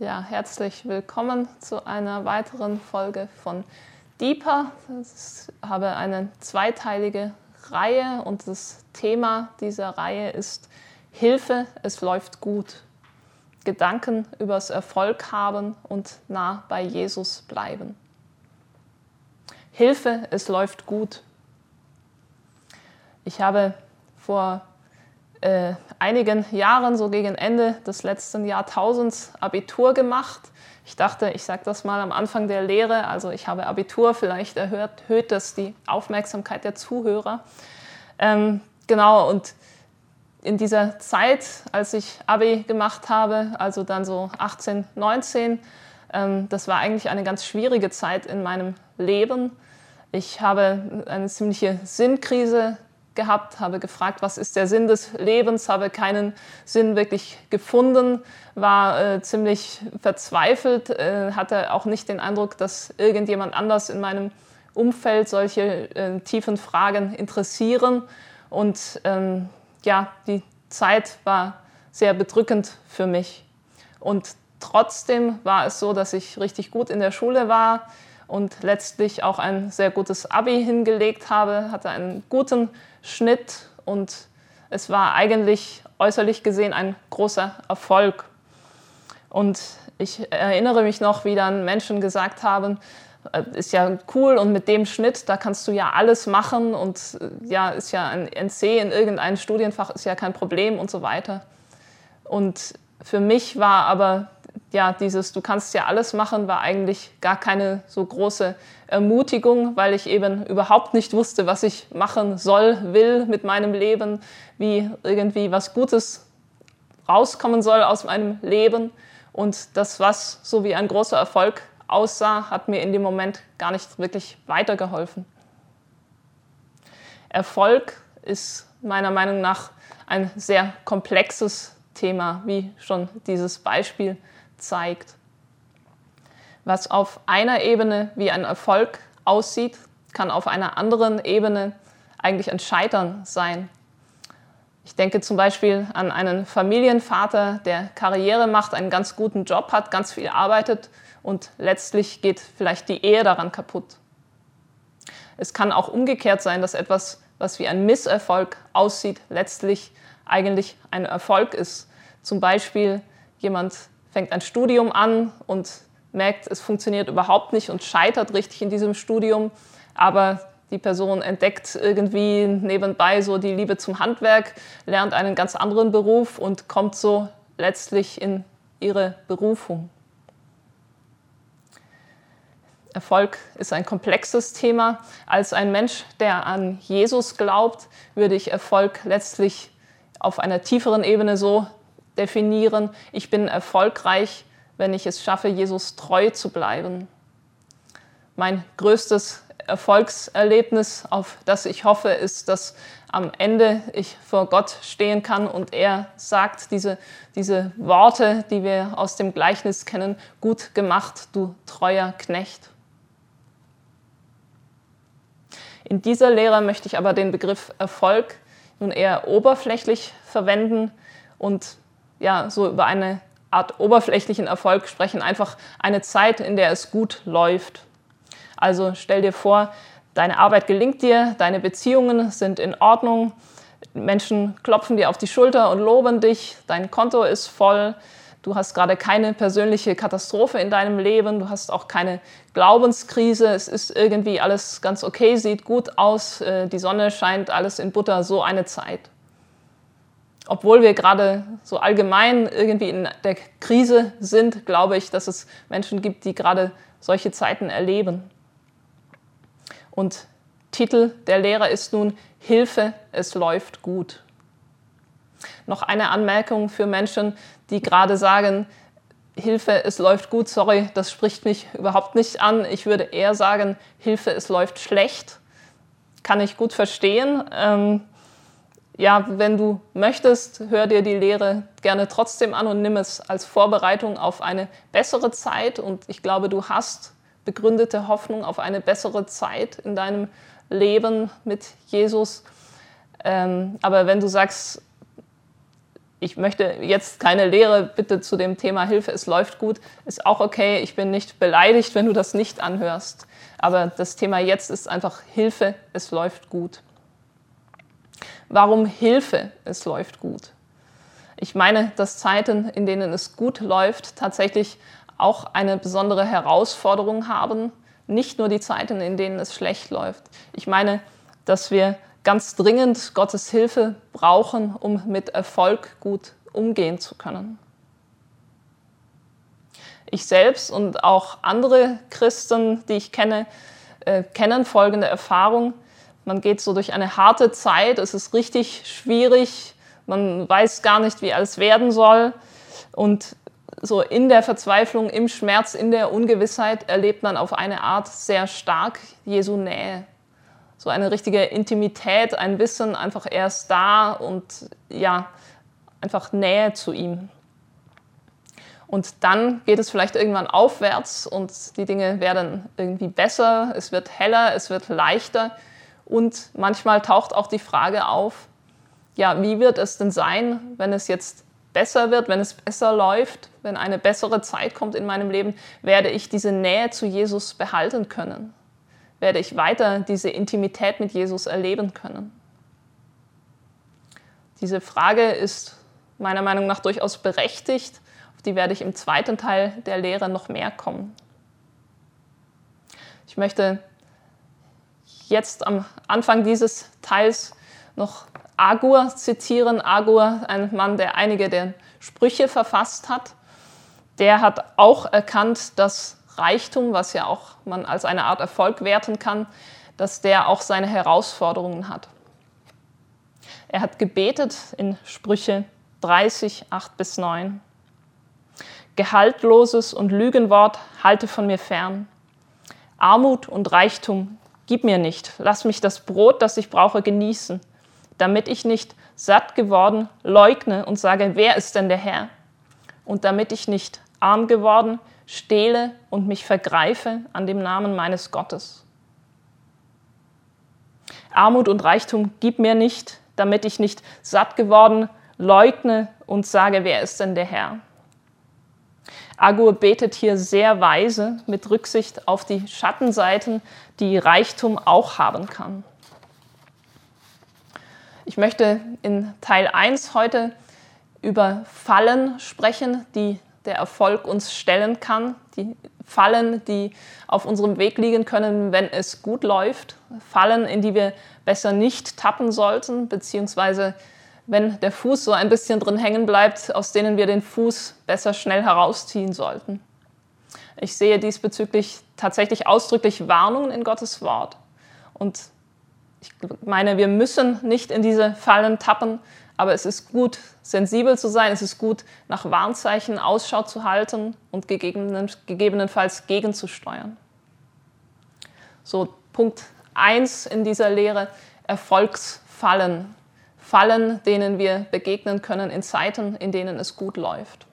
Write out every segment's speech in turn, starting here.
Ja, herzlich willkommen zu einer weiteren Folge von Deeper. Ich habe eine zweiteilige Reihe und das Thema dieser Reihe ist Hilfe, es läuft gut. Gedanken übers Erfolg haben und nah bei Jesus bleiben. Hilfe, es läuft gut. Ich habe vor äh, einigen Jahren, so gegen Ende des letzten Jahrtausends, Abitur gemacht. Ich dachte, ich sage das mal am Anfang der Lehre, also ich habe Abitur, vielleicht erhöht, erhöht das die Aufmerksamkeit der Zuhörer. Ähm, genau, und in dieser Zeit, als ich Abi gemacht habe, also dann so 18, 19, ähm, das war eigentlich eine ganz schwierige Zeit in meinem Leben. Ich habe eine ziemliche Sinnkrise gehabt, habe gefragt, was ist der Sinn des Lebens, habe keinen Sinn wirklich gefunden, war äh, ziemlich verzweifelt, äh, hatte auch nicht den Eindruck, dass irgendjemand anders in meinem Umfeld solche äh, tiefen Fragen interessieren. Und ähm, ja, die Zeit war sehr bedrückend für mich. Und trotzdem war es so, dass ich richtig gut in der Schule war und letztlich auch ein sehr gutes Abi hingelegt habe, hatte einen guten Schnitt und es war eigentlich äußerlich gesehen ein großer Erfolg. Und ich erinnere mich noch, wie dann Menschen gesagt haben, äh, ist ja cool und mit dem Schnitt, da kannst du ja alles machen und äh, ja, ist ja ein NC in irgendeinem Studienfach ist ja kein Problem und so weiter. Und für mich war aber ja, dieses Du kannst ja alles machen, war eigentlich gar keine so große Ermutigung, weil ich eben überhaupt nicht wusste, was ich machen soll, will mit meinem Leben, wie irgendwie was Gutes rauskommen soll aus meinem Leben. Und das, was so wie ein großer Erfolg aussah, hat mir in dem Moment gar nicht wirklich weitergeholfen. Erfolg ist meiner Meinung nach ein sehr komplexes Thema, wie schon dieses Beispiel zeigt. Was auf einer Ebene wie ein Erfolg aussieht, kann auf einer anderen Ebene eigentlich ein Scheitern sein. Ich denke zum Beispiel an einen Familienvater, der Karriere macht, einen ganz guten Job hat, ganz viel arbeitet und letztlich geht vielleicht die Ehe daran kaputt. Es kann auch umgekehrt sein, dass etwas, was wie ein Misserfolg aussieht, letztlich eigentlich ein Erfolg ist. Zum Beispiel jemand fängt ein Studium an und merkt, es funktioniert überhaupt nicht und scheitert richtig in diesem Studium, aber die Person entdeckt irgendwie nebenbei so die Liebe zum Handwerk, lernt einen ganz anderen Beruf und kommt so letztlich in ihre Berufung. Erfolg ist ein komplexes Thema. Als ein Mensch, der an Jesus glaubt, würde ich Erfolg letztlich auf einer tieferen Ebene so definieren, ich bin erfolgreich, wenn ich es schaffe, Jesus treu zu bleiben. Mein größtes Erfolgserlebnis, auf das ich hoffe, ist, dass am Ende ich vor Gott stehen kann und er sagt diese, diese Worte, die wir aus dem Gleichnis kennen, gut gemacht, du treuer Knecht. In dieser Lehre möchte ich aber den Begriff Erfolg nun eher oberflächlich verwenden und ja, so über eine Art oberflächlichen Erfolg sprechen, einfach eine Zeit, in der es gut läuft. Also stell dir vor, deine Arbeit gelingt dir, deine Beziehungen sind in Ordnung, Menschen klopfen dir auf die Schulter und loben dich, dein Konto ist voll, du hast gerade keine persönliche Katastrophe in deinem Leben, du hast auch keine Glaubenskrise, es ist irgendwie alles ganz okay, sieht gut aus, äh, die Sonne scheint, alles in Butter, so eine Zeit obwohl wir gerade so allgemein irgendwie in der Krise sind, glaube ich, dass es Menschen gibt, die gerade solche Zeiten erleben. Und Titel der Lehre ist nun Hilfe, es läuft gut. Noch eine Anmerkung für Menschen, die gerade sagen, Hilfe, es läuft gut, sorry, das spricht mich überhaupt nicht an. Ich würde eher sagen, Hilfe, es läuft schlecht. Kann ich gut verstehen. Ähm, ja, wenn du möchtest, hör dir die Lehre gerne trotzdem an und nimm es als Vorbereitung auf eine bessere Zeit. Und ich glaube, du hast begründete Hoffnung auf eine bessere Zeit in deinem Leben mit Jesus. Ähm, aber wenn du sagst, ich möchte jetzt keine Lehre bitte zu dem Thema Hilfe, es läuft gut, ist auch okay. Ich bin nicht beleidigt, wenn du das nicht anhörst. Aber das Thema jetzt ist einfach Hilfe, es läuft gut. Warum Hilfe, es läuft gut? Ich meine, dass Zeiten, in denen es gut läuft, tatsächlich auch eine besondere Herausforderung haben. Nicht nur die Zeiten, in denen es schlecht läuft. Ich meine, dass wir ganz dringend Gottes Hilfe brauchen, um mit Erfolg gut umgehen zu können. Ich selbst und auch andere Christen, die ich kenne, äh, kennen folgende Erfahrung. Man geht so durch eine harte Zeit, es ist richtig schwierig, man weiß gar nicht, wie alles werden soll. Und so in der Verzweiflung, im Schmerz, in der Ungewissheit erlebt man auf eine Art sehr stark Jesu Nähe so eine richtige Intimität, ein Wissen, einfach er ist da und ja, einfach Nähe zu ihm. Und dann geht es vielleicht irgendwann aufwärts und die Dinge werden irgendwie besser, es wird heller, es wird leichter und manchmal taucht auch die Frage auf, ja, wie wird es denn sein, wenn es jetzt besser wird, wenn es besser läuft, wenn eine bessere Zeit kommt in meinem Leben, werde ich diese Nähe zu Jesus behalten können? werde ich weiter diese Intimität mit Jesus erleben können? Diese Frage ist meiner Meinung nach durchaus berechtigt. Auf die werde ich im zweiten Teil der Lehre noch mehr kommen. Ich möchte jetzt am Anfang dieses Teils noch Agur zitieren. Agur, ein Mann, der einige der Sprüche verfasst hat. Der hat auch erkannt, dass Reichtum, was ja auch man als eine Art Erfolg werten kann, dass der auch seine Herausforderungen hat. Er hat gebetet in Sprüche 30, 8 bis 9. Gehaltloses und Lügenwort halte von mir fern. Armut und Reichtum gib mir nicht. Lass mich das Brot, das ich brauche, genießen, damit ich nicht satt geworden leugne und sage, wer ist denn der Herr? Und damit ich nicht arm geworden stehle und mich vergreife an dem Namen meines Gottes. Armut und Reichtum gib mir nicht, damit ich nicht satt geworden leugne und sage, wer ist denn der Herr? Agur betet hier sehr weise mit Rücksicht auf die Schattenseiten, die Reichtum auch haben kann. Ich möchte in Teil 1 heute über Fallen sprechen, die der Erfolg uns stellen kann, die Fallen, die auf unserem Weg liegen können, wenn es gut läuft, Fallen, in die wir besser nicht tappen sollten, beziehungsweise wenn der Fuß so ein bisschen drin hängen bleibt, aus denen wir den Fuß besser schnell herausziehen sollten. Ich sehe diesbezüglich tatsächlich ausdrücklich Warnungen in Gottes Wort. Und ich meine, wir müssen nicht in diese Fallen tappen, aber es ist gut, sensibel zu sein, es ist gut, nach Warnzeichen Ausschau zu halten und gegebenenfalls gegenzusteuern. So, Punkt 1 in dieser Lehre, Erfolgsfallen. Fallen, denen wir begegnen können in Zeiten, in denen es gut läuft.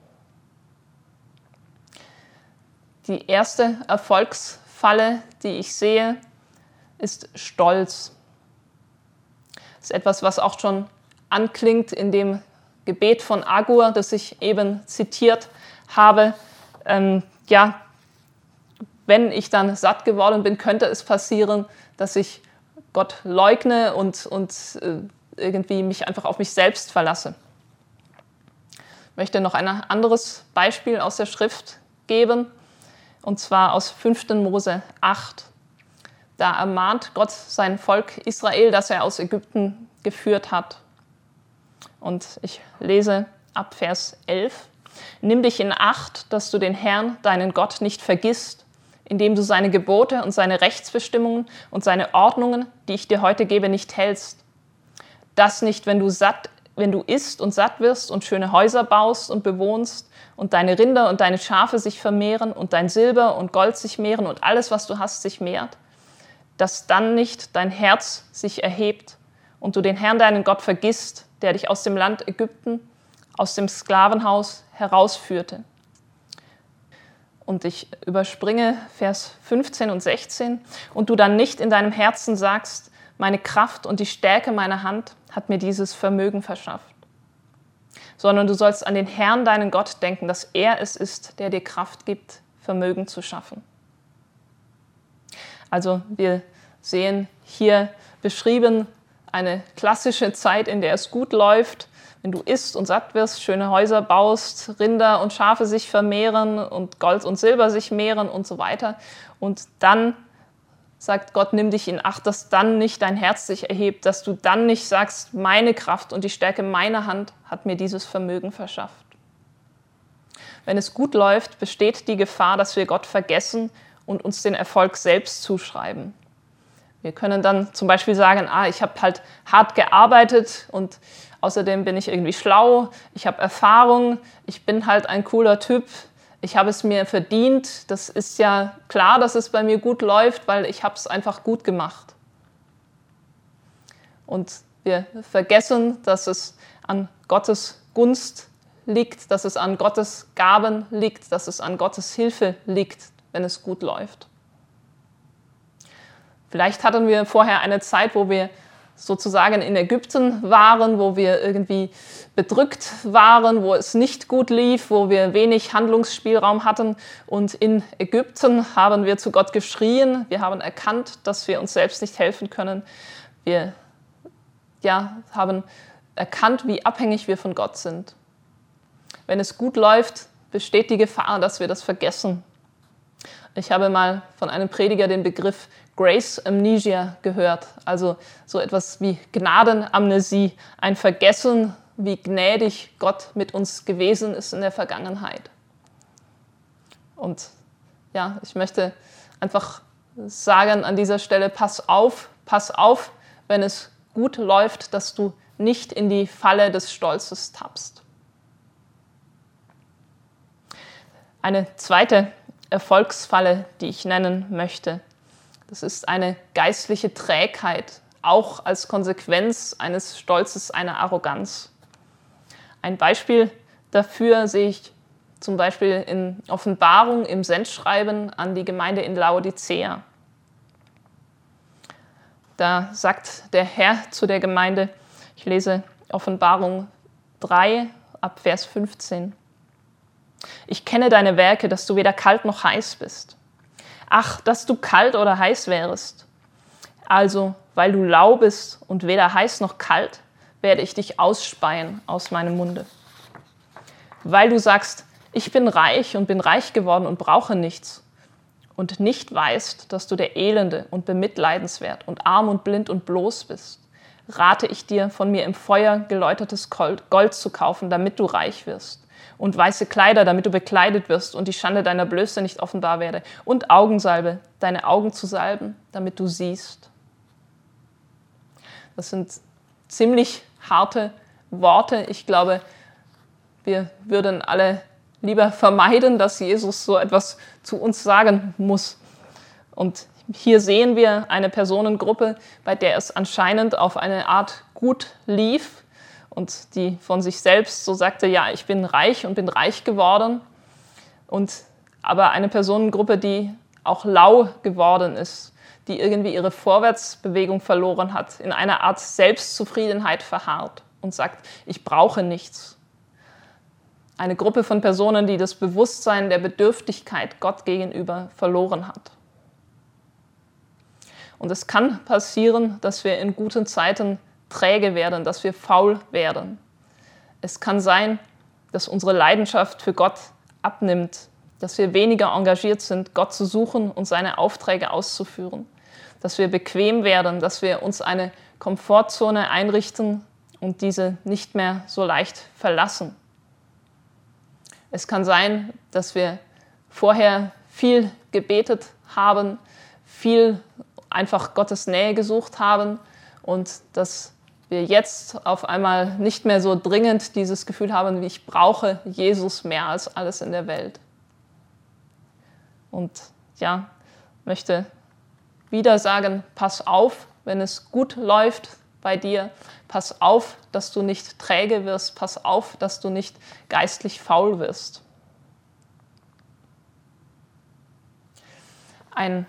Die erste Erfolgsfalle, die ich sehe, ist Stolz. Das ist etwas, was auch schon anklingt in dem Gebet von Agur, das ich eben zitiert habe. Ähm, ja, wenn ich dann satt geworden bin, könnte es passieren, dass ich Gott leugne und, und äh, irgendwie mich einfach auf mich selbst verlasse. Ich möchte noch ein anderes Beispiel aus der Schrift geben, und zwar aus 5. Mose 8. Da ermahnt Gott sein Volk Israel, das er aus Ägypten geführt hat. Und ich lese ab Vers 11. Nimm dich in Acht, dass du den Herrn, deinen Gott, nicht vergisst, indem du seine Gebote und seine Rechtsbestimmungen und seine Ordnungen, die ich dir heute gebe, nicht hältst. Das nicht, wenn du satt, wenn du isst und satt wirst und schöne Häuser baust und bewohnst und deine Rinder und deine Schafe sich vermehren und dein Silber und Gold sich mehren und alles, was du hast, sich mehrt, dass dann nicht dein Herz sich erhebt und du den Herrn, deinen Gott, vergisst, der dich aus dem Land Ägypten, aus dem Sklavenhaus herausführte. Und ich überspringe Vers 15 und 16. Und du dann nicht in deinem Herzen sagst, meine Kraft und die Stärke meiner Hand hat mir dieses Vermögen verschafft. sondern du sollst an den Herrn, deinen Gott, denken, dass er es ist, der dir Kraft gibt, Vermögen zu schaffen. Also wir sehen hier beschrieben eine klassische Zeit, in der es gut läuft, wenn du isst und satt wirst, schöne Häuser baust, Rinder und Schafe sich vermehren und Gold und Silber sich mehren und so weiter. Und dann sagt Gott, nimm dich in Acht, dass dann nicht dein Herz sich erhebt, dass du dann nicht sagst, meine Kraft und die Stärke meiner Hand hat mir dieses Vermögen verschafft. Wenn es gut läuft, besteht die Gefahr, dass wir Gott vergessen und uns den Erfolg selbst zuschreiben. Wir können dann zum Beispiel sagen, ah, ich habe halt hart gearbeitet und außerdem bin ich irgendwie schlau, ich habe Erfahrung, ich bin halt ein cooler Typ, ich habe es mir verdient. Das ist ja klar, dass es bei mir gut läuft, weil ich habe es einfach gut gemacht. Und wir vergessen, dass es an Gottes Gunst liegt, dass es an Gottes Gaben liegt, dass es an Gottes Hilfe liegt, wenn es gut läuft. Vielleicht hatten wir vorher eine Zeit, wo wir sozusagen in Ägypten waren, wo wir irgendwie bedrückt waren, wo es nicht gut lief, wo wir wenig Handlungsspielraum hatten. Und in Ägypten haben wir zu Gott geschrien. Wir haben erkannt, dass wir uns selbst nicht helfen können. Wir ja, haben erkannt, wie abhängig wir von Gott sind. Wenn es gut läuft, besteht die Gefahr, dass wir das vergessen. Ich habe mal von einem Prediger den Begriff Grace Amnesia gehört, also so etwas wie Gnadenamnesie, ein Vergessen, wie gnädig Gott mit uns gewesen ist in der Vergangenheit. Und ja, ich möchte einfach sagen an dieser Stelle, pass auf, pass auf, wenn es gut läuft, dass du nicht in die Falle des Stolzes tappst. Eine zweite Erfolgsfalle, die ich nennen möchte, das ist eine geistliche Trägheit, auch als Konsequenz eines Stolzes, einer Arroganz. Ein Beispiel dafür sehe ich zum Beispiel in Offenbarung im Sendschreiben an die Gemeinde in Laodicea. Da sagt der Herr zu der Gemeinde, ich lese Offenbarung 3 ab Vers 15. Ich kenne deine Werke, dass du weder kalt noch heiß bist. Ach, dass du kalt oder heiß wärest. Also, weil du lau bist und weder heiß noch kalt, werde ich dich ausspeien aus meinem Munde. Weil du sagst, ich bin reich und bin reich geworden und brauche nichts und nicht weißt, dass du der Elende und bemitleidenswert und arm und blind und bloß bist, rate ich dir, von mir im Feuer geläutertes Gold zu kaufen, damit du reich wirst und weiße Kleider, damit du bekleidet wirst und die Schande deiner Blöße nicht offenbar werde, und Augensalbe, deine Augen zu salben, damit du siehst. Das sind ziemlich harte Worte. Ich glaube, wir würden alle lieber vermeiden, dass Jesus so etwas zu uns sagen muss. Und hier sehen wir eine Personengruppe, bei der es anscheinend auf eine Art gut lief, und die von sich selbst so sagte, ja, ich bin reich und bin reich geworden. Und aber eine Personengruppe, die auch lau geworden ist, die irgendwie ihre Vorwärtsbewegung verloren hat, in einer Art Selbstzufriedenheit verharrt und sagt, ich brauche nichts. Eine Gruppe von Personen, die das Bewusstsein der Bedürftigkeit Gott gegenüber verloren hat. Und es kann passieren, dass wir in guten Zeiten träge werden, dass wir faul werden. Es kann sein, dass unsere Leidenschaft für Gott abnimmt, dass wir weniger engagiert sind, Gott zu suchen und seine Aufträge auszuführen, dass wir bequem werden, dass wir uns eine Komfortzone einrichten und diese nicht mehr so leicht verlassen. Es kann sein, dass wir vorher viel gebetet haben, viel einfach Gottes Nähe gesucht haben und dass wir jetzt auf einmal nicht mehr so dringend dieses Gefühl haben, wie ich brauche Jesus mehr als alles in der Welt. Und ja, möchte wieder sagen, pass auf, wenn es gut läuft bei dir, pass auf, dass du nicht träge wirst, pass auf, dass du nicht geistlich faul wirst. Ein,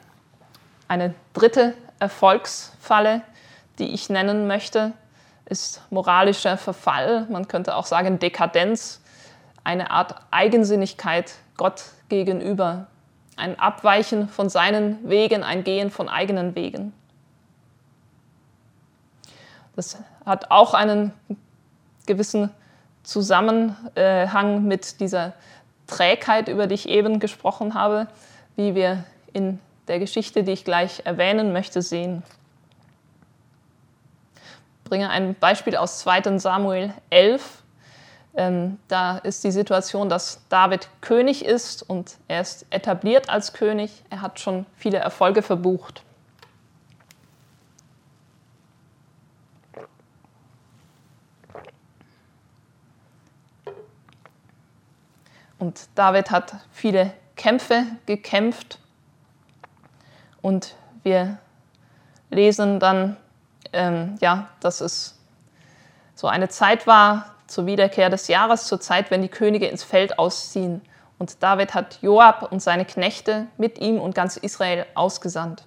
eine dritte Erfolgsfalle, die ich nennen möchte, ist moralischer Verfall, man könnte auch sagen Dekadenz, eine Art Eigensinnigkeit Gott gegenüber, ein Abweichen von seinen Wegen, ein Gehen von eigenen Wegen. Das hat auch einen gewissen Zusammenhang mit dieser Trägheit, über die ich eben gesprochen habe, wie wir in der Geschichte, die ich gleich erwähnen möchte, sehen. Bringe ein Beispiel aus 2 Samuel 11. Ähm, da ist die Situation, dass David König ist und er ist etabliert als König. Er hat schon viele Erfolge verbucht. Und David hat viele Kämpfe gekämpft. Und wir lesen dann, ähm, ja, dass es so eine Zeit war zur Wiederkehr des Jahres, zur Zeit, wenn die Könige ins Feld ausziehen. Und David hat Joab und seine Knechte mit ihm und ganz Israel ausgesandt.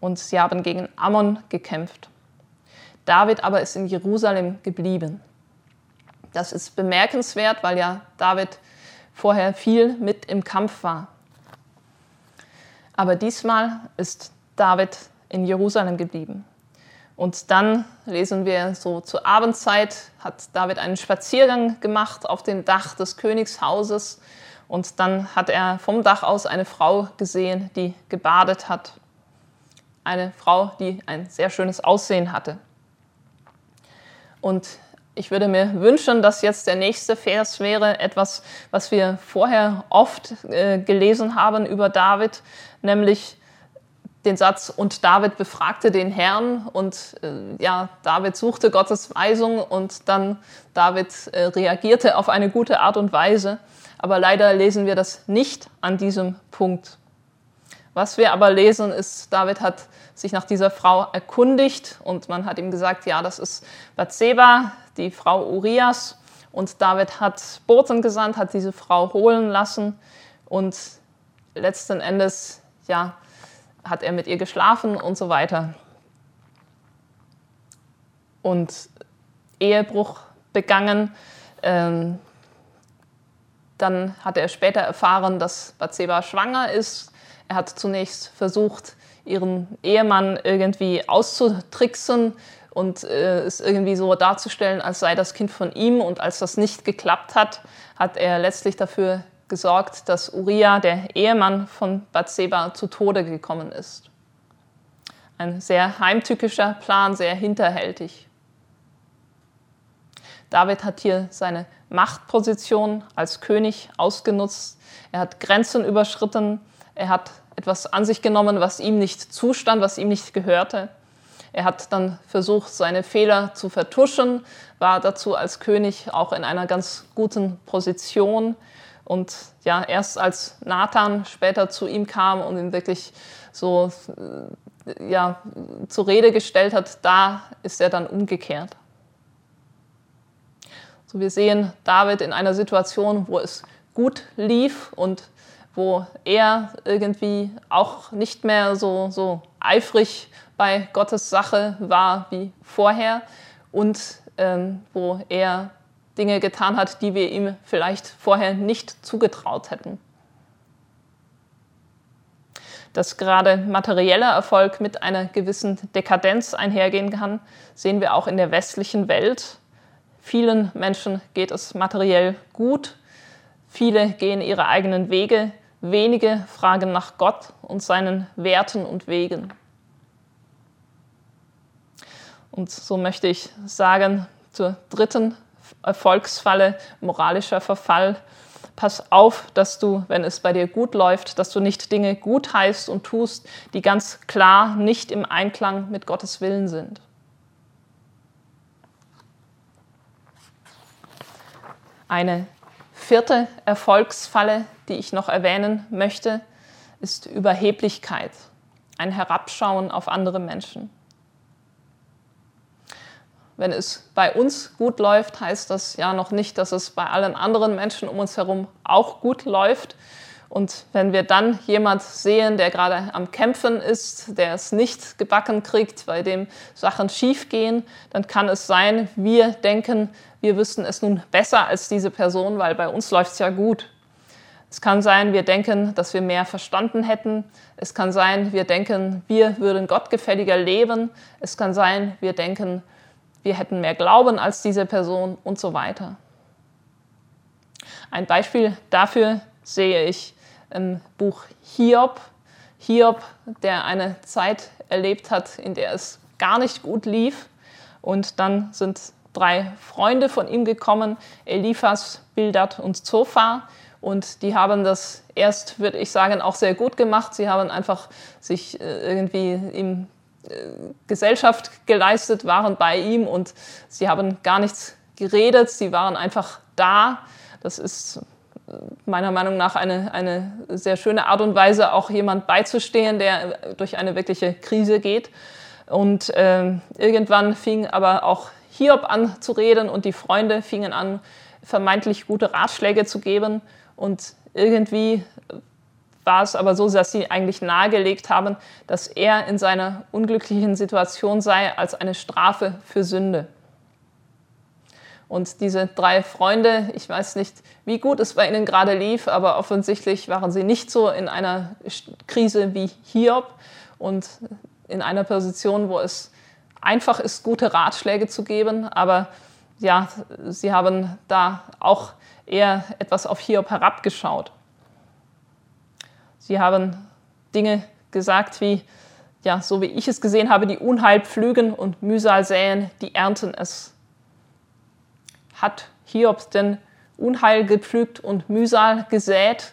Und sie haben gegen Ammon gekämpft. David aber ist in Jerusalem geblieben. Das ist bemerkenswert, weil ja David vorher viel mit im Kampf war. Aber diesmal ist David in Jerusalem geblieben. Und dann lesen wir so zur Abendzeit, hat David einen Spaziergang gemacht auf dem Dach des Königshauses. Und dann hat er vom Dach aus eine Frau gesehen, die gebadet hat. Eine Frau, die ein sehr schönes Aussehen hatte. Und ich würde mir wünschen, dass jetzt der nächste Vers wäre etwas, was wir vorher oft äh, gelesen haben über David, nämlich den Satz, und David befragte den Herrn und äh, ja, David suchte Gottes Weisung und dann David äh, reagierte auf eine gute Art und Weise. Aber leider lesen wir das nicht an diesem Punkt. Was wir aber lesen, ist, David hat sich nach dieser Frau erkundigt und man hat ihm gesagt, ja, das ist Bathseba, die Frau Urias. Und David hat Boten gesandt, hat diese Frau holen lassen und letzten Endes, ja, hat er mit ihr geschlafen und so weiter. Und Ehebruch begangen. Ähm, dann hat er später erfahren, dass Bathseba schwanger ist. Er hat zunächst versucht, ihren Ehemann irgendwie auszutricksen und äh, es irgendwie so darzustellen, als sei das Kind von ihm. Und als das nicht geklappt hat, hat er letztlich dafür gesorgt, dass Uriah, der Ehemann von Bathseba, zu Tode gekommen ist. Ein sehr heimtückischer Plan, sehr hinterhältig. David hat hier seine Machtposition als König ausgenutzt. Er hat Grenzen überschritten. Er hat etwas an sich genommen, was ihm nicht zustand, was ihm nicht gehörte. Er hat dann versucht, seine Fehler zu vertuschen, war dazu als König auch in einer ganz guten Position. Und ja, erst als Nathan später zu ihm kam und ihn wirklich so äh, ja, zur Rede gestellt hat, da ist er dann umgekehrt. So wir sehen David in einer Situation, wo es gut lief und wo er irgendwie auch nicht mehr so, so eifrig bei Gottes Sache war wie vorher und ähm, wo er Dinge getan hat, die wir ihm vielleicht vorher nicht zugetraut hätten. Dass gerade materieller Erfolg mit einer gewissen Dekadenz einhergehen kann, sehen wir auch in der westlichen Welt. Vielen Menschen geht es materiell gut, viele gehen ihre eigenen Wege, Wenige fragen nach Gott und seinen Werten und Wegen. Und so möchte ich sagen zur dritten Erfolgsfalle, moralischer Verfall. Pass auf, dass du, wenn es bei dir gut läuft, dass du nicht Dinge gut heißt und tust, die ganz klar nicht im Einklang mit Gottes Willen sind. Eine vierte Erfolgsfalle, die ich noch erwähnen möchte, ist Überheblichkeit, ein Herabschauen auf andere Menschen. Wenn es bei uns gut läuft, heißt das ja noch nicht, dass es bei allen anderen Menschen um uns herum auch gut läuft. Und wenn wir dann jemand sehen, der gerade am Kämpfen ist, der es nicht gebacken kriegt, bei dem Sachen schiefgehen, dann kann es sein, wir denken, wir wüssten es nun besser als diese Person, weil bei uns läuft es ja gut. Es kann sein, wir denken, dass wir mehr verstanden hätten. Es kann sein, wir denken, wir würden gottgefälliger leben. Es kann sein, wir denken, wir hätten mehr Glauben als diese Person und so weiter. Ein Beispiel dafür sehe ich im Buch Hiob. Hiob, der eine Zeit erlebt hat, in der es gar nicht gut lief. Und dann sind drei Freunde von ihm gekommen, Eliphas, Bildad und Zophar. Und die haben das erst, würde ich sagen, auch sehr gut gemacht. Sie haben einfach sich äh, irgendwie ihm Gesellschaft geleistet, waren bei ihm und sie haben gar nichts geredet. Sie waren einfach da. Das ist meiner Meinung nach eine, eine sehr schöne Art und Weise, auch jemand beizustehen, der durch eine wirkliche Krise geht. Und äh, irgendwann fing aber auch Hiob an zu reden und die Freunde fingen an, vermeintlich gute Ratschläge zu geben. Und irgendwie war es aber so, dass sie eigentlich nahegelegt haben, dass er in seiner unglücklichen Situation sei als eine Strafe für Sünde. Und diese drei Freunde, ich weiß nicht, wie gut es bei ihnen gerade lief, aber offensichtlich waren sie nicht so in einer Krise wie Hiob und in einer Position, wo es einfach ist, gute Ratschläge zu geben. Aber ja, sie haben da auch eher etwas auf Hiob herabgeschaut. Sie haben Dinge gesagt wie, ja, so wie ich es gesehen habe, die Unheil pflügen und Mühsal säen, die ernten es hat Hiob denn Unheil gepflügt und Mühsal gesät?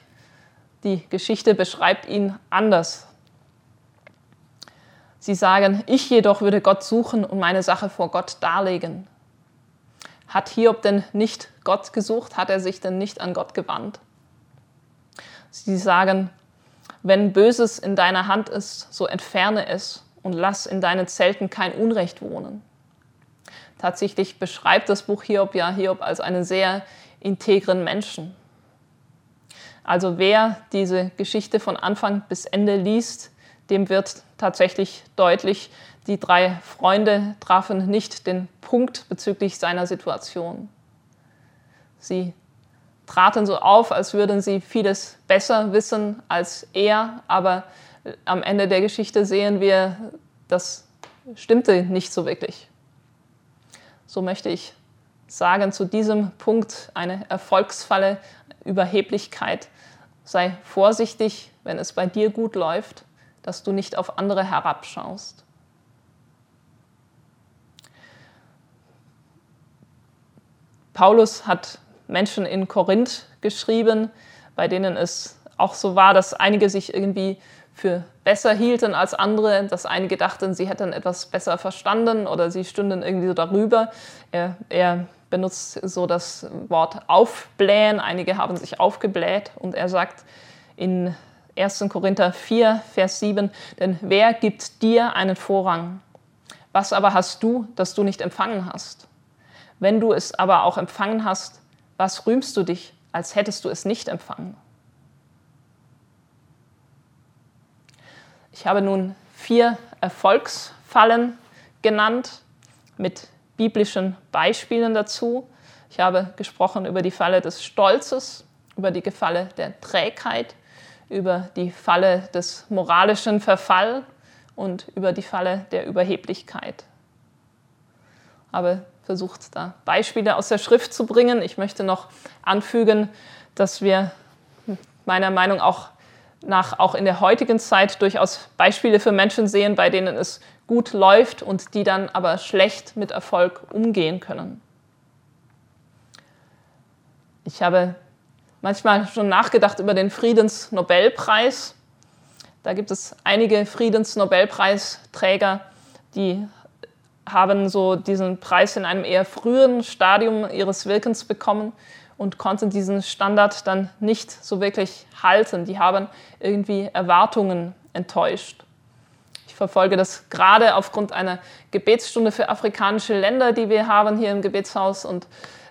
Die Geschichte beschreibt ihn anders. Sie sagen, ich jedoch würde Gott suchen und meine Sache vor Gott darlegen. Hat Hiob denn nicht Gott gesucht? Hat er sich denn nicht an Gott gewandt? Sie sagen, wenn Böses in deiner Hand ist, so entferne es und lass in deinen Zelten kein Unrecht wohnen. Tatsächlich beschreibt das Buch Hiob ja Hiob als einen sehr integren Menschen. Also wer diese Geschichte von Anfang bis Ende liest, dem wird tatsächlich deutlich, die drei Freunde trafen nicht den Punkt bezüglich seiner Situation. Sie traten so auf, als würden sie vieles besser wissen als er, aber am Ende der Geschichte sehen wir, das stimmte nicht so wirklich so möchte ich sagen, zu diesem Punkt eine Erfolgsfalle, Überheblichkeit. Sei vorsichtig, wenn es bei dir gut läuft, dass du nicht auf andere herabschaust. Paulus hat Menschen in Korinth geschrieben, bei denen es auch so war, dass einige sich irgendwie für besser hielten als andere, dass einige dachten, sie hätten etwas besser verstanden oder sie stünden irgendwie so darüber. Er, er benutzt so das Wort aufblähen, einige haben sich aufgebläht und er sagt in 1. Korinther 4, Vers 7, denn wer gibt dir einen Vorrang? Was aber hast du, das du nicht empfangen hast? Wenn du es aber auch empfangen hast, was rühmst du dich, als hättest du es nicht empfangen? Ich habe nun vier Erfolgsfallen genannt mit biblischen Beispielen dazu. Ich habe gesprochen über die Falle des Stolzes, über die Falle der Trägheit, über die Falle des moralischen Verfall und über die Falle der Überheblichkeit. Ich Habe versucht, da Beispiele aus der Schrift zu bringen. Ich möchte noch anfügen, dass wir meiner Meinung nach auch nach auch in der heutigen Zeit durchaus Beispiele für Menschen sehen, bei denen es gut läuft und die dann aber schlecht mit Erfolg umgehen können. Ich habe manchmal schon nachgedacht über den Friedensnobelpreis. Da gibt es einige Friedensnobelpreisträger, die haben so diesen Preis in einem eher frühen Stadium ihres Wirkens bekommen und konnten diesen Standard dann nicht so wirklich halten. Die haben irgendwie Erwartungen enttäuscht. Ich verfolge das gerade aufgrund einer Gebetsstunde für afrikanische Länder, die wir haben hier im Gebetshaus. Und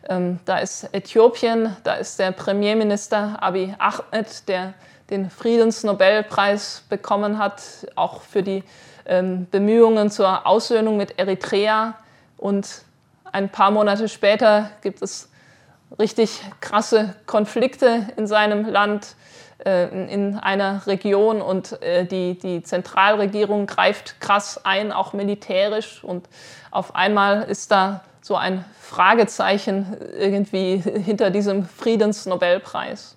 ähm, da ist Äthiopien, da ist der Premierminister Abiy Ahmed, der den Friedensnobelpreis bekommen hat, auch für die Bemühungen zur Aussöhnung mit Eritrea. Und ein paar Monate später gibt es richtig krasse Konflikte in seinem Land, äh, in einer Region und äh, die, die Zentralregierung greift krass ein, auch militärisch. Und auf einmal ist da so ein Fragezeichen irgendwie hinter diesem Friedensnobelpreis.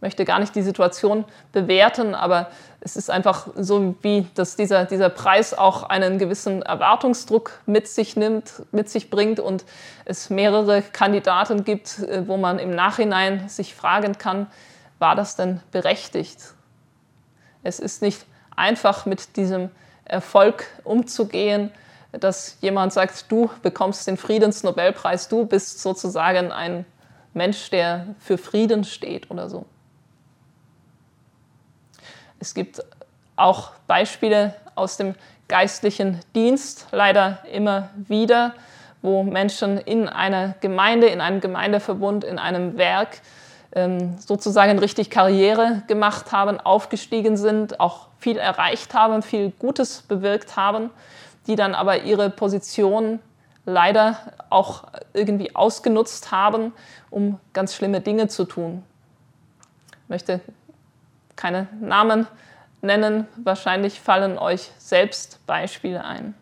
Möchte gar nicht die Situation bewerten, aber es ist einfach so, wie dass dieser, dieser Preis auch einen gewissen Erwartungsdruck mit sich nimmt, mit sich bringt und es mehrere Kandidaten gibt, äh, wo man im Nachhinein sich fragen kann, war das denn berechtigt? Es ist nicht einfach mit diesem Erfolg umzugehen, dass jemand sagt, du bekommst den Friedensnobelpreis, du bist sozusagen ein Mensch, der für Frieden steht oder so. Es gibt auch Beispiele aus dem geistlichen Dienst, leider immer wieder, wo Menschen in einer Gemeinde, in einem Gemeindeverbund, in einem Werk ähm, sozusagen richtig Karriere gemacht haben, aufgestiegen sind, auch viel erreicht haben, viel Gutes bewirkt haben, die dann aber ihre Position leider auch irgendwie ausgenutzt haben, um ganz schlimme Dinge zu tun. Ich möchte keine Namen nennen, wahrscheinlich fallen euch selbst Beispiele ein.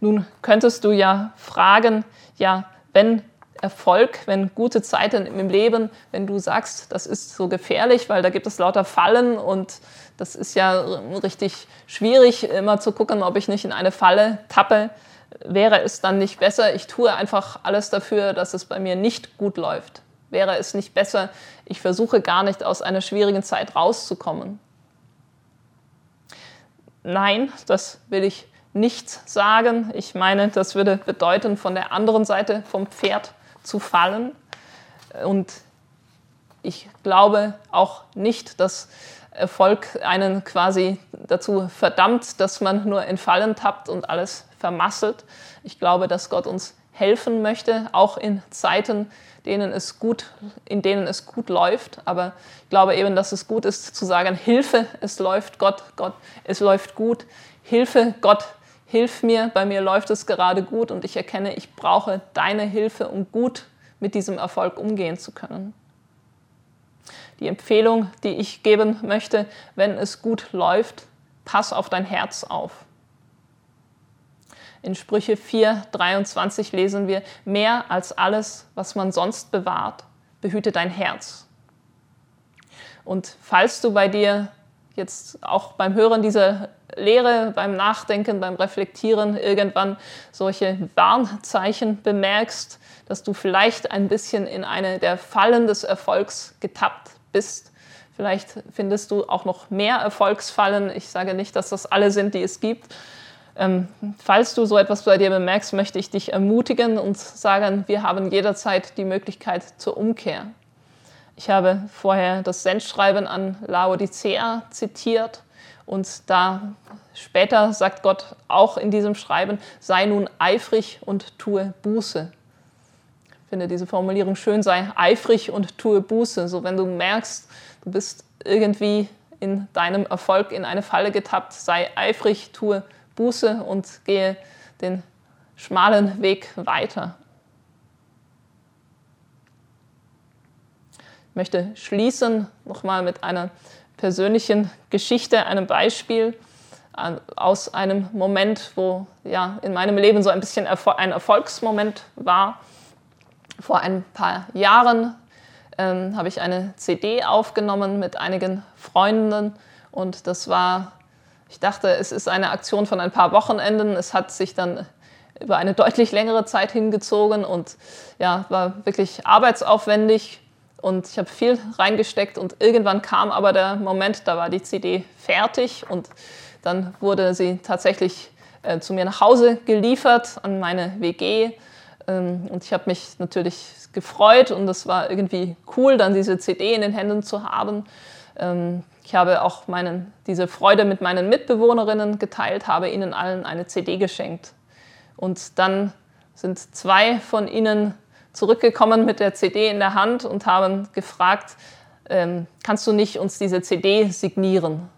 Nun könntest du ja fragen, ja, wenn Erfolg, wenn gute Zeiten im Leben, wenn du sagst, das ist so gefährlich, weil da gibt es lauter Fallen und das ist ja richtig schwierig, immer zu gucken, ob ich nicht in eine Falle tappe, wäre es dann nicht besser, ich tue einfach alles dafür, dass es bei mir nicht gut läuft. Wäre es nicht besser, ich versuche gar nicht aus einer schwierigen Zeit rauszukommen. Nein, das will ich nicht sagen. Ich meine, das würde bedeuten, von der anderen Seite vom Pferd zu fallen. Und ich glaube auch nicht, dass Erfolg einen quasi dazu verdammt, dass man nur in Fallen tappt und alles vermasselt. Ich glaube, dass Gott uns helfen möchte, auch in Zeiten, denen es gut, in denen es gut läuft. Aber ich glaube eben, dass es gut ist zu sagen, Hilfe, es läuft Gott, Gott, es läuft gut. Hilfe, Gott, hilf mir, bei mir läuft es gerade gut und ich erkenne, ich brauche deine Hilfe, um gut mit diesem Erfolg umgehen zu können. Die Empfehlung, die ich geben möchte, wenn es gut läuft, pass auf dein Herz auf. In Sprüche 4, 23 lesen wir, mehr als alles, was man sonst bewahrt, behüte dein Herz. Und falls du bei dir jetzt auch beim Hören dieser Lehre, beim Nachdenken, beim Reflektieren irgendwann solche Warnzeichen bemerkst, dass du vielleicht ein bisschen in eine der Fallen des Erfolgs getappt bist. Vielleicht findest du auch noch mehr Erfolgsfallen. Ich sage nicht, dass das alle sind, die es gibt, ähm, falls du so etwas bei dir bemerkst, möchte ich dich ermutigen und sagen, wir haben jederzeit die Möglichkeit zur Umkehr. Ich habe vorher das Sendschreiben an Laodicea zitiert und da später sagt Gott auch in diesem Schreiben, sei nun eifrig und tue Buße. Ich finde diese Formulierung schön, sei eifrig und tue Buße. So wenn du merkst, du bist irgendwie in deinem Erfolg in eine Falle getappt, sei eifrig, tue Buße. Buße und gehe den schmalen Weg weiter. Ich möchte schließen nochmal mit einer persönlichen Geschichte, einem Beispiel aus einem Moment, wo ja in meinem Leben so ein bisschen ein Erfolgsmoment war. Vor ein paar Jahren ähm, habe ich eine CD aufgenommen mit einigen Freunden und das war ich dachte, es ist eine Aktion von ein paar Wochenenden. Es hat sich dann über eine deutlich längere Zeit hingezogen und ja, war wirklich arbeitsaufwendig und ich habe viel reingesteckt und irgendwann kam aber der Moment, da war die CD fertig und dann wurde sie tatsächlich äh, zu mir nach Hause geliefert an meine WG ähm, und ich habe mich natürlich gefreut und es war irgendwie cool, dann diese CD in den Händen zu haben. Ähm, ich habe auch meinen, diese Freude mit meinen Mitbewohnerinnen geteilt, habe ihnen allen eine CD geschenkt. Und dann sind zwei von ihnen zurückgekommen mit der CD in der Hand und haben gefragt, ähm, kannst du nicht uns diese CD signieren?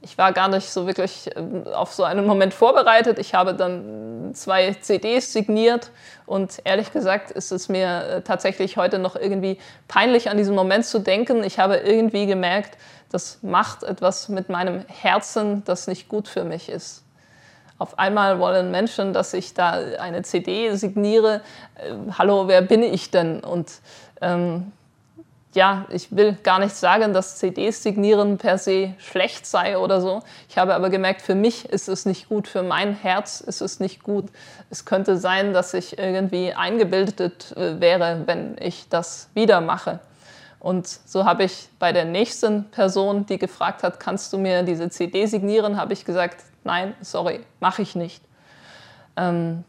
Ich war gar nicht so wirklich ähm, auf so einen Moment vorbereitet. Ich habe dann zwei CDs signiert und ehrlich gesagt ist es mir äh, tatsächlich heute noch irgendwie peinlich, an diesen Moment zu denken. Ich habe irgendwie gemerkt, das macht etwas mit meinem Herzen, das nicht gut für mich ist. Auf einmal wollen Menschen, dass ich da eine CD signiere. Äh, hallo, wer bin ich denn? Und ähm, ja, ich will gar nicht sagen, dass CDs signieren per se schlecht sei oder so. Ich habe aber gemerkt, für mich ist es nicht gut, für mein Herz ist es nicht gut. Es könnte sein, dass ich irgendwie eingebildet äh, wäre, wenn ich das wieder mache. Und so habe ich bei der nächsten Person, die gefragt hat, kannst du mir diese CD signieren, habe ich gesagt, nein, sorry, mache ich nicht. Ähm,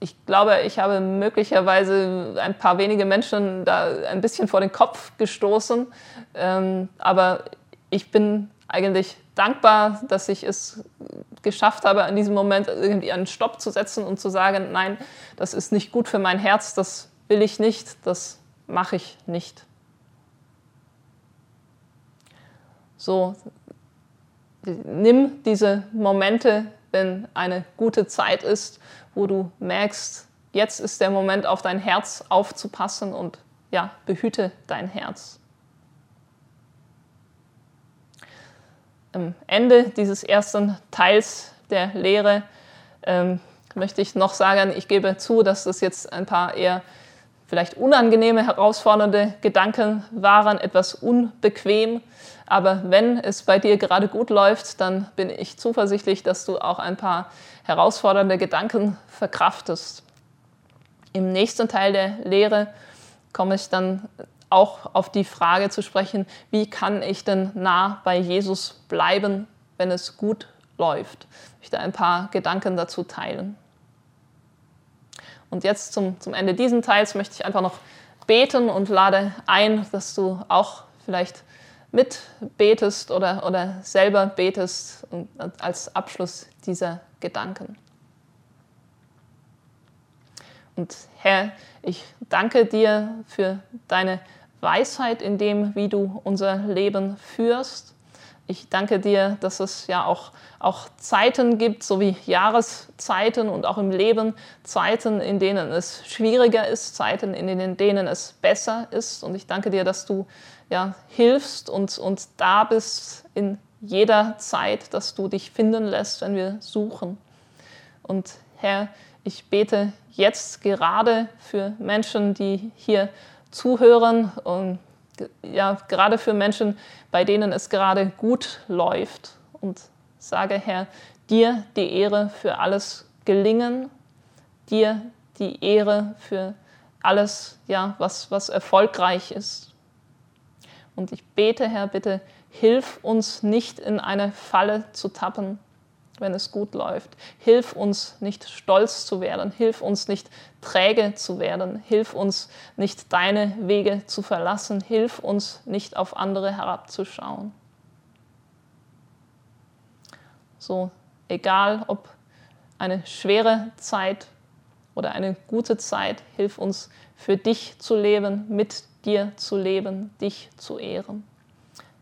ich glaube, ich habe möglicherweise ein paar wenige Menschen da ein bisschen vor den Kopf gestoßen. Ähm, aber ich bin eigentlich dankbar, dass ich es geschafft habe, in diesem Moment irgendwie einen Stopp zu setzen und zu sagen, nein, das ist nicht gut für mein Herz, das will ich nicht, das mache ich nicht. So, nimm diese Momente, wenn eine gute Zeit ist, wo du merkst, jetzt ist der Moment, auf dein Herz aufzupassen und ja, behüte dein Herz. Am Ende dieses ersten Teils der Lehre ähm, möchte ich noch sagen, ich gebe zu, dass das jetzt ein paar eher vielleicht unangenehme, herausfordernde Gedanken waren, etwas unbequem. Aber wenn es bei dir gerade gut läuft, dann bin ich zuversichtlich, dass du auch ein paar herausfordernde Gedanken verkraftest. Im nächsten Teil der Lehre komme ich dann auch auf die Frage zu sprechen, wie kann ich denn nah bei Jesus bleiben, wenn es gut läuft. Ich möchte ein paar Gedanken dazu teilen. Und jetzt zum, zum Ende dieses Teils möchte ich einfach noch beten und lade ein, dass du auch vielleicht mitbetest oder, oder selber betest als Abschluss dieser Gedanken. Und Herr, ich danke dir für deine Weisheit in dem, wie du unser Leben führst. Ich danke dir, dass es ja auch, auch Zeiten gibt, so wie Jahreszeiten und auch im Leben Zeiten, in denen es schwieriger ist, Zeiten, in denen es besser ist. Und ich danke dir, dass du ja, hilfst und, und da bist in jeder Zeit, dass du dich finden lässt, wenn wir suchen. Und Herr, ich bete jetzt gerade für Menschen, die hier zuhören und ja, gerade für Menschen, bei denen es gerade gut läuft. Und sage, Herr, dir die Ehre für alles Gelingen, dir die Ehre für alles, ja, was, was erfolgreich ist. Und ich bete, Herr, bitte hilf uns nicht in eine Falle zu tappen, wenn es gut läuft. Hilf uns nicht stolz zu werden, hilf uns nicht träge zu werden, hilf uns nicht deine Wege zu verlassen, hilf uns nicht auf andere herabzuschauen. So, egal ob eine schwere Zeit oder eine gute Zeit, hilf uns für dich zu leben, mit dir zu leben, dich zu ehren.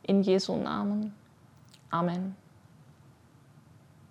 In Jesu Namen. Amen.